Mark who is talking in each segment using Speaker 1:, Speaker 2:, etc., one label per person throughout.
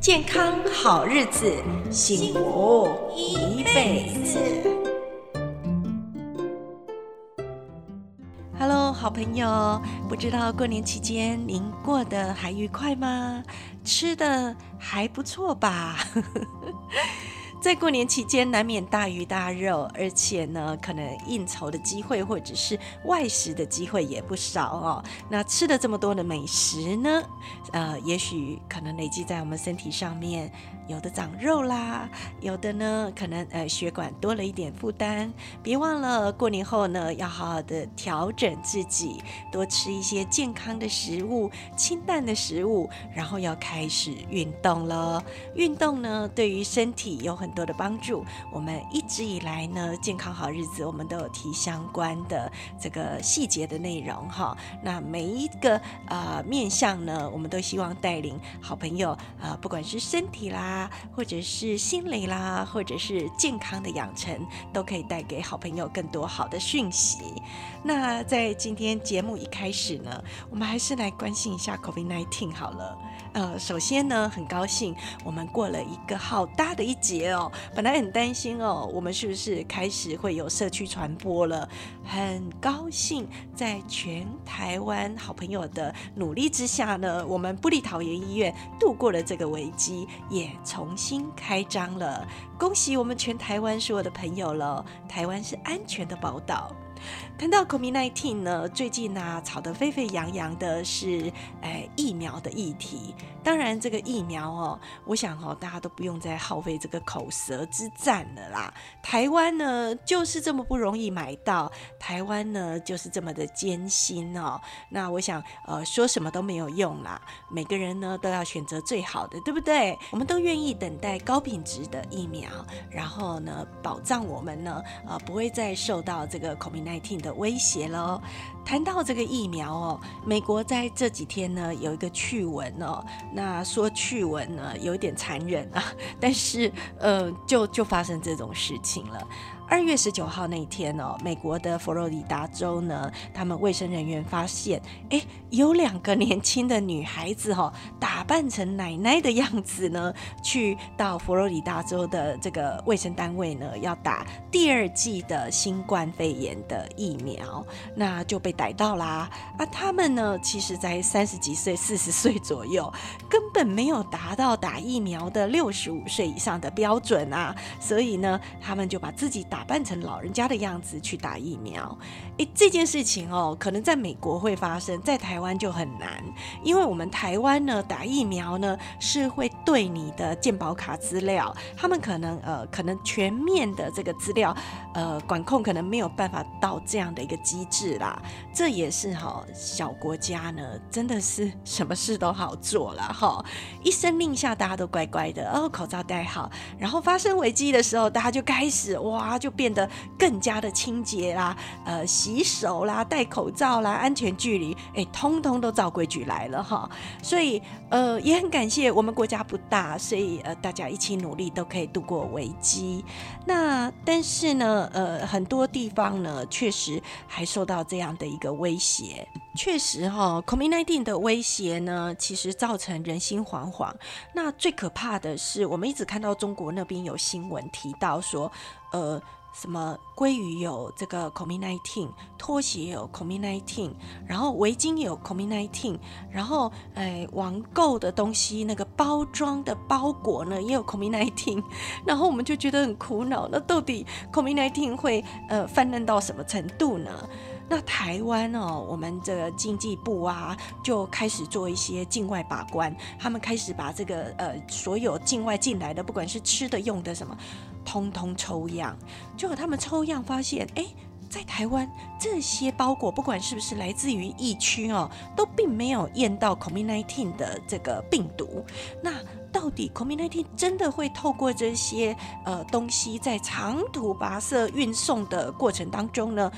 Speaker 1: 健康好日子，幸福一辈子。Hello，好朋友，不知道过年期间您过得还愉快吗？吃的还不错吧？在过年期间，难免大鱼大肉，而且呢，可能应酬的机会或者是外食的机会也不少哦。那吃了这么多的美食呢，呃，也许可能累积在我们身体上面。有的长肉啦，有的呢可能呃血管多了一点负担。别忘了过年后呢要好好的调整自己，多吃一些健康的食物、清淡的食物，然后要开始运动了。运动呢对于身体有很多的帮助。我们一直以来呢健康好日子，我们都有提相关的这个细节的内容哈。那每一个呃面向呢，我们都希望带领好朋友、呃，不管是身体啦。或者是心理啦，或者是健康的养成，都可以带给好朋友更多好的讯息。那在今天节目一开始呢，我们还是来关心一下 COVID-19 好了。呃，首先呢，很高兴我们过了一个好大的一劫哦。本来很担心哦，我们是不是开始会有社区传播了？很高兴在全台湾好朋友的努力之下呢，我们布利桃园医院度过了这个危机，也重新开张了。恭喜我们全台湾所有的朋友了，台湾是安全的宝岛。谈到 COVID-19 呢，最近呢、啊、吵得沸沸扬扬的是，哎，疫苗的议题。当然，这个疫苗哦，我想哦，大家都不用再耗费这个口舌之战了啦。台湾呢，就是这么不容易买到，台湾呢，就是这么的艰辛哦。那我想，呃，说什么都没有用啦。每个人呢，都要选择最好的，对不对？我们都愿意等待高品质的疫苗，然后呢，保障我们呢，呃，不会再受到这个 COVID 的威胁喽。谈到这个疫苗哦，美国在这几天呢有一个趣闻哦，那说趣闻呢有点残忍啊，但是呃，就就发生这种事情了。二月十九号那一天哦，美国的佛罗里达州呢，他们卫生人员发现，哎，有两个年轻的女孩子、哦，打扮成奶奶的样子呢，去到佛罗里达州的这个卫生单位呢，要打第二剂的新冠肺炎的疫苗，那就被逮到啦。啊，他们呢，其实在三十几岁、四十岁左右，根本没有达到打疫苗的六十五岁以上的标准啊，所以呢，他们就把自己打。扮成老人家的样子去打疫苗，诶，这件事情哦，可能在美国会发生，在台湾就很难，因为我们台湾呢，打疫疫苗呢是会对你的健保卡资料，他们可能呃可能全面的这个资料呃管控可能没有办法到这样的一个机制啦，这也是哈、小国家呢真的是什么事都好做了哈、一声令下大家都乖乖的哦，口罩戴好，然后发生危机的时候大家就开始哇就。变得更加的清洁啦，呃，洗手啦，戴口罩啦，安全距离，哎，通通都照规矩来了哈。所以，呃，也很感谢我们国家不大，所以呃，大家一起努力都可以度过危机。那但是呢，呃，很多地方呢，确实还受到这样的一个威胁。确实哈，COVID-19 的威胁呢，其实造成人心惶惶。那最可怕的是，我们一直看到中国那边有新闻提到说，呃。什么鲑鱼有这个 COVID-19，拖鞋有 COVID-19，然后围巾有 COVID-19，然后诶，网购的东西那个包装的包裹呢也有 COVID-19，然后我们就觉得很苦恼。那到底 COVID-19 会呃泛滥到什么程度呢？那台湾哦，我们这个经济部啊就开始做一些境外把关，他们开始把这个呃所有境外进来的，不管是吃的用的什么。通通抽样，结果他们抽样发现，哎，在台湾这些包裹，不管是不是来自于疫区哦，都并没有验到 COVID-19 的这个病毒。那到底 COVID-19 真的会透过这些呃东西，在长途跋涉运送的过程当中呢？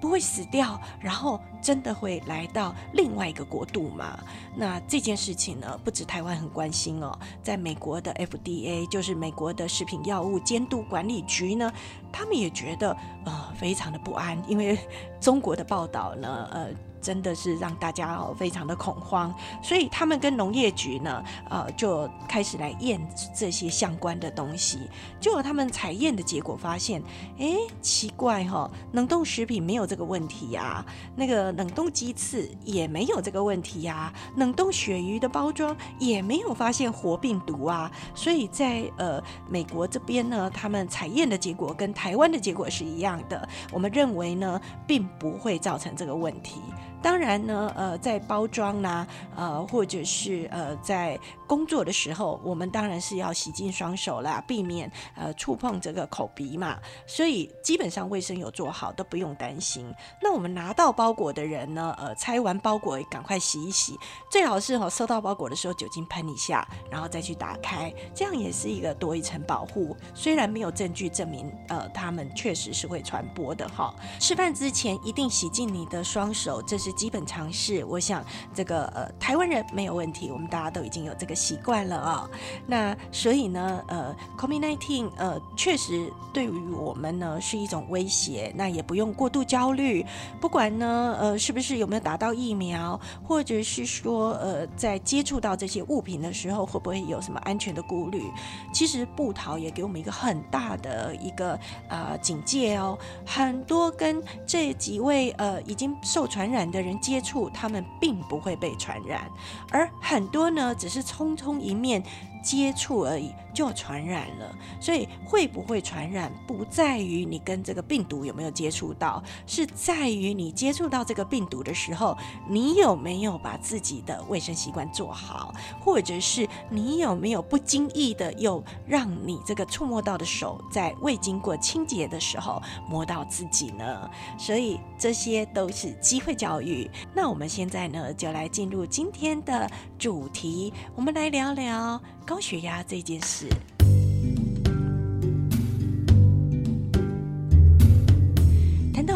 Speaker 1: 不会死掉，然后真的会来到另外一个国度吗？那这件事情呢，不止台湾很关心哦，在美国的 FDA，就是美国的食品药物监督管理局呢，他们也觉得呃非常的不安，因为中国的报道呢，呃。真的是让大家哦非常的恐慌，所以他们跟农业局呢，呃，就开始来验这些相关的东西。结果他们采验的结果发现，哎，奇怪哈、哦，冷冻食品没有这个问题呀、那个冷冻鸡翅也没有这个问题呀、冷冻鳕鱼的包装也没有发现活病毒啊。所以在呃美国这边呢，他们采验的结果跟台湾的结果是一样的。我们认为呢，并不会造成这个问题。当然呢，呃，在包装啦，呃，或者是呃，在工作的时候，我们当然是要洗净双手啦，避免呃触碰这个口鼻嘛。所以基本上卫生有做好，都不用担心。那我们拿到包裹的人呢，呃，拆完包裹赶快洗一洗，最好是哈收到包裹的时候酒精喷一下，然后再去打开，这样也是一个多一层保护。虽然没有证据证明呃他们确实是会传播的哈。吃饭之前一定洗净你的双手，这是。基本常识，我想这个呃台湾人没有问题，我们大家都已经有这个习惯了啊、那所以呢，呃，COVID-19 呃确实对于我们呢是一种威胁，那也不用过度焦虑。不管呢呃是不是有没有打到疫苗，或者是说呃在接触到这些物品的时候会不会有什么安全的顾虑，其实布桃也给我们一个很大的一个呃警戒哦。很多跟这几位呃已经受传染的。人接触，他们并不会被传染，而很多呢，只是匆匆匆一面。接触而已就传染了，所以会不会传染不在于你跟这个病毒有没有接触到，是在于你接触到这个病毒的时候，你有没有把自己的卫生习惯做好，或者是你有没有不经意的又让你这个触摸到的手在未经过清洁的时候摸到自己呢？所以这些都是机会教育。那我们现在呢，就来进入今天的主题，我们来聊聊。高血压这件事。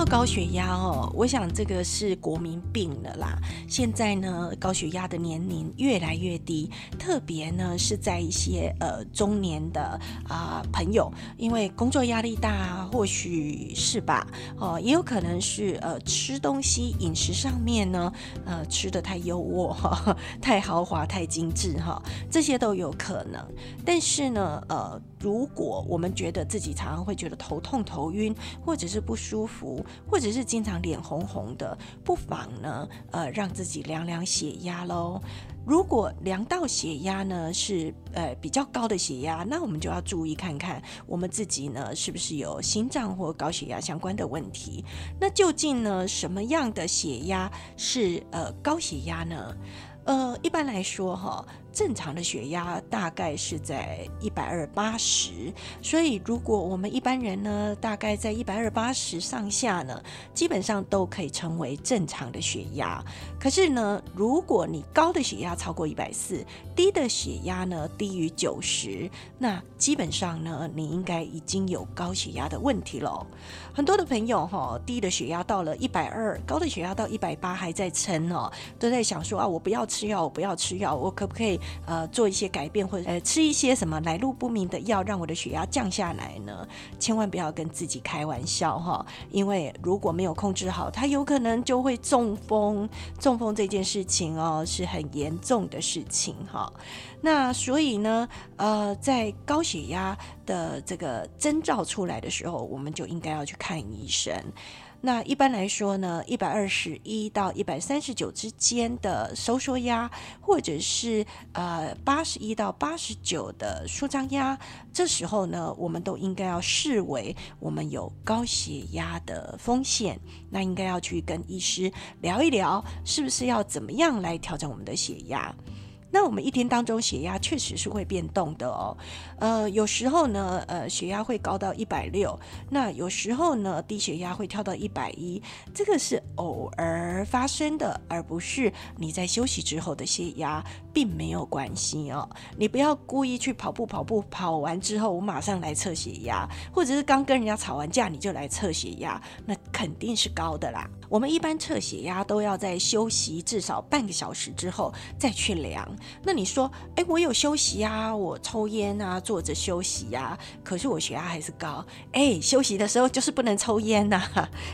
Speaker 1: 高血压哦，我想这个是国民病了啦。现在呢，高血压的年龄越来越低，特别呢是在一些呃中年的啊、朋友，因为工作压力大，或许是吧，哦，也有可能是呃吃东西饮食上面呢，呃吃的太优渥哈，太豪华太精致哈，这些都有可能。但是呢，呃，如果我们觉得自己常常会觉得头痛头晕，或者是不舒服。或者是经常脸红红的，不妨呢，呃，让自己量量血压喽。如果量到血压呢是呃比较高的血压，那我们就要注意看看我们自己呢是不是有心脏或高血压相关的问题。那究竟呢什么样的血压是呃高血压呢？呃，一般来说哈。正常的血压大概是在一百二八十，所以如果我们一般人呢，大概在一百二八十上下呢，基本上都可以称为正常的血压。可是呢，如果你高的血压超过一百四，低的血压呢低于九十，那基本上呢，你应该已经有高血压的问题了。很多的朋友哈，低的血压到了一百二，高的血压到一百八还在撑哦，都在想说啊，我不要吃药，我不要吃药，我可不可以？呃，做一些改变，或者呃吃一些什么来路不明的药，让我的血压降下来呢？千万不要跟自己开玩笑哈，因为如果没有控制好，它有可能就会中风。中风这件事情哦，是很严重的事情哈。那所以呢，呃，在高血压的这个征兆出来的时候，我们就应该要去看医生。那一般来说呢，一百二十一到一百三十九之间的收缩压，或者是呃八十一到八十九的舒张压，这时候呢，我们都应该要视为我们有高血压的风险，那应该要去跟医师聊一聊，是不是要怎么样来调整我们的血压。那我们一天当中血压确实是会变动的哦，呃，有时候呢，呃，血压会高到一百六，那有时候呢，低血压会跳到一百一，这个是偶尔发生的，而不是你在休息之后的血压，并没有关系哦。你不要故意去跑步，跑步跑完之后，我马上来测血压，或者是刚跟人家吵完架你就来测血压，那肯定是高的啦。我们一般测血压都要在休息至少半个小时之后再去量。那你说，哎，我有休息啊，我抽烟啊，坐着休息呀，可是我血压还是高。哎，休息的时候就是不能抽烟呐，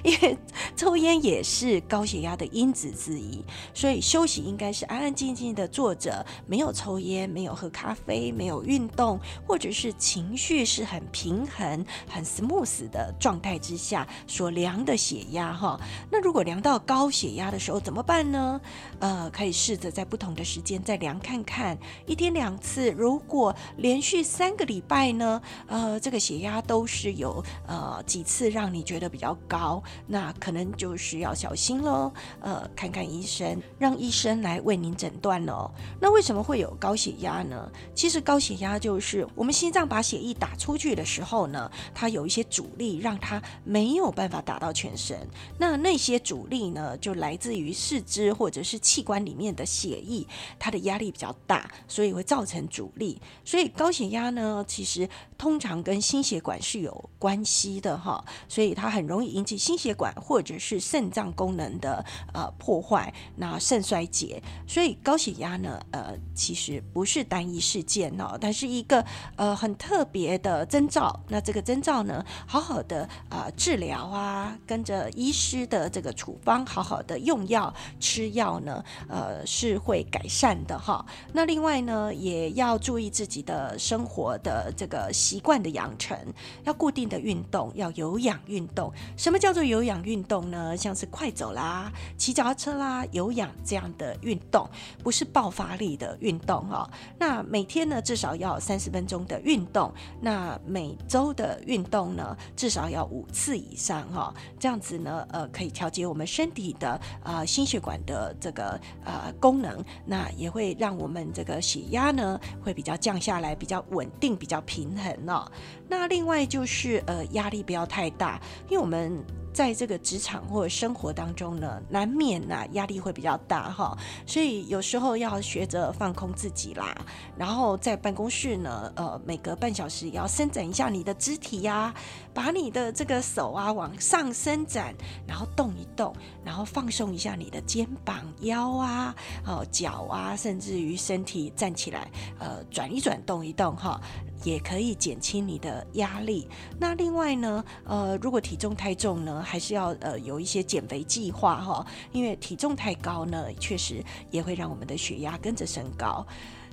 Speaker 1: 因为抽烟也是高血压的因子之一。所以休息应该是安安静静的坐着，没有抽烟，没有喝咖啡，没有运动，或者是情绪是很平衡、很 smooth 的状态之下所量的血压哈。那如如果量到高血压的时候怎么办呢？呃，可以试着在不同的时间再量看看，一天两次。如果连续三个礼拜呢，呃，这个血压都是有呃几次让你觉得比较高，那可能就是要小心喽。呃，看看医生，让医生来为您诊断哦。那为什么会有高血压呢？其实高血压就是我们心脏把血液打出去的时候呢，它有一些阻力，让它没有办法打到全身。那那些些阻力呢，就来自于四肢或者是器官里面的血液，它的压力比较大，所以会造成阻力。所以高血压呢，其实通常跟心血管是有关系的哈，所以它很容易引起心血管或者是肾脏功能的呃破坏，那肾衰竭。所以高血压呢，呃，其实不是单一事件哦，它是一个呃很特别的征兆。那这个征兆呢，好好的啊、治疗啊，跟着医师的这这个处方，好好的用药吃药呢，呃，是会改善的哈。那另外呢，也要注意自己的生活的这个习惯的养成，要固定的运动，要有氧运动。什么叫做有氧运动呢？像是快走啦、骑脚踏车啦、有氧这样的运动，不是爆发力的运动哈。那每天呢，至少要三十分钟的运动。那每周的运动呢，至少要五次以上哈。这样子呢，呃，可以调解我们身体的呃心血管的这个呃功能，那也会让我们这个血压呢会比较降下来，比较稳定，比较平衡哦。那另外就是呃压力不要太大，因为我们。在这个职场或者生活当中呢，难免呐、啊、压力会比较大哈，所以有时候要学着放空自己啦。然后在办公室呢，呃，每隔半小时也要伸展一下你的肢体呀、啊，把你的这个手啊往上伸展，然后动一动，然后放松一下你的肩膀、腰啊、哦脚啊，甚至于身体站起来，呃，转一转、动一动哈。也可以减轻你的压力。那另外呢，呃，如果体重太重呢，还是要呃有一些减肥计划哈，因为体重太高呢，确实也会让我们的血压跟着升高。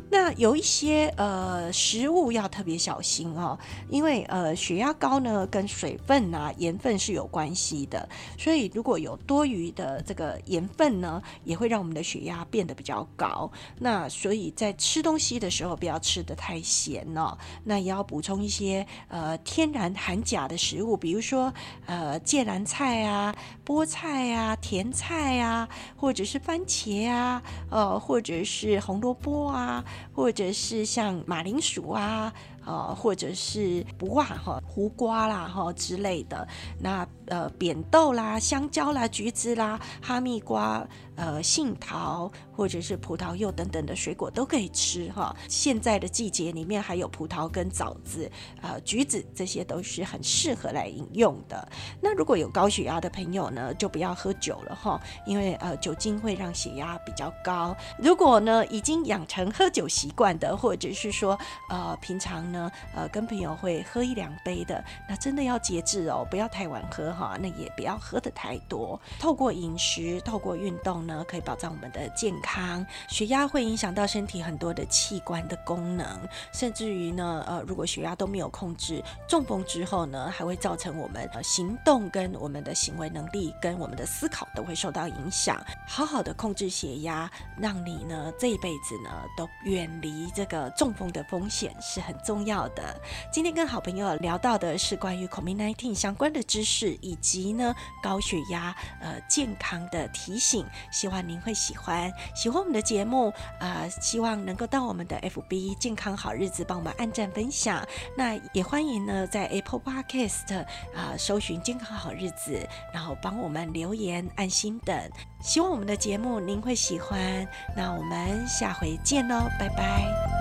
Speaker 1: 那有一些呃食物要特别小心哦，因为呃血压高呢跟水分啊盐分是有关系的，所以如果有多余的这个盐分呢，也会让我们的血压变得比较高。那所以在吃东西的时候不要吃得太咸哦，那也要补充一些呃天然含钾的食物，比如说呃芥蓝菜啊、菠菜啊、甜菜啊，或者是番茄啊，呃或者是红萝卜啊。或者是像马铃薯啊，呃，或者是不啊哈胡瓜啦哈之类的，那呃扁豆啦、香蕉啦、橘子啦、哈密瓜。呃，杏桃或者是葡萄柚等等的水果都可以吃哈。现在的季节里面还有葡萄跟枣子、呃橘子，这些都是很适合来饮用的。那如果有高血压的朋友呢，就不要喝酒了哈，因为呃酒精会让血压比较高。如果呢已经养成喝酒习惯的，或者是说呃平常呢呃跟朋友会喝一两杯的，那真的要节制哦，不要太晚喝哈，那也不要喝的太多。透过饮食，透过运动。呢，可以保障我们的健康。血压会影响到身体很多的器官的功能，甚至于呢，呃，如果血压都没有控制，中风之后呢，还会造成我们呃行动跟我们的行为能力跟我们的思考都会受到影响。好好的控制血压，让你呢这一辈子呢都远离这个中风的风险是很重要要的。今天跟好朋友聊到的是关于 COVID-19 相关的知识，以及呢高血压呃健康的提醒。希望您会喜欢，喜欢我们的节目，呃，希望能够到我们的 FB 健康好日子帮我们按赞分享。那也欢迎呢，在 Apple Podcast 啊、搜寻健康好日子，然后帮我们留言按心等。希望我们的节目您会喜欢。那我们下回见喽，拜拜。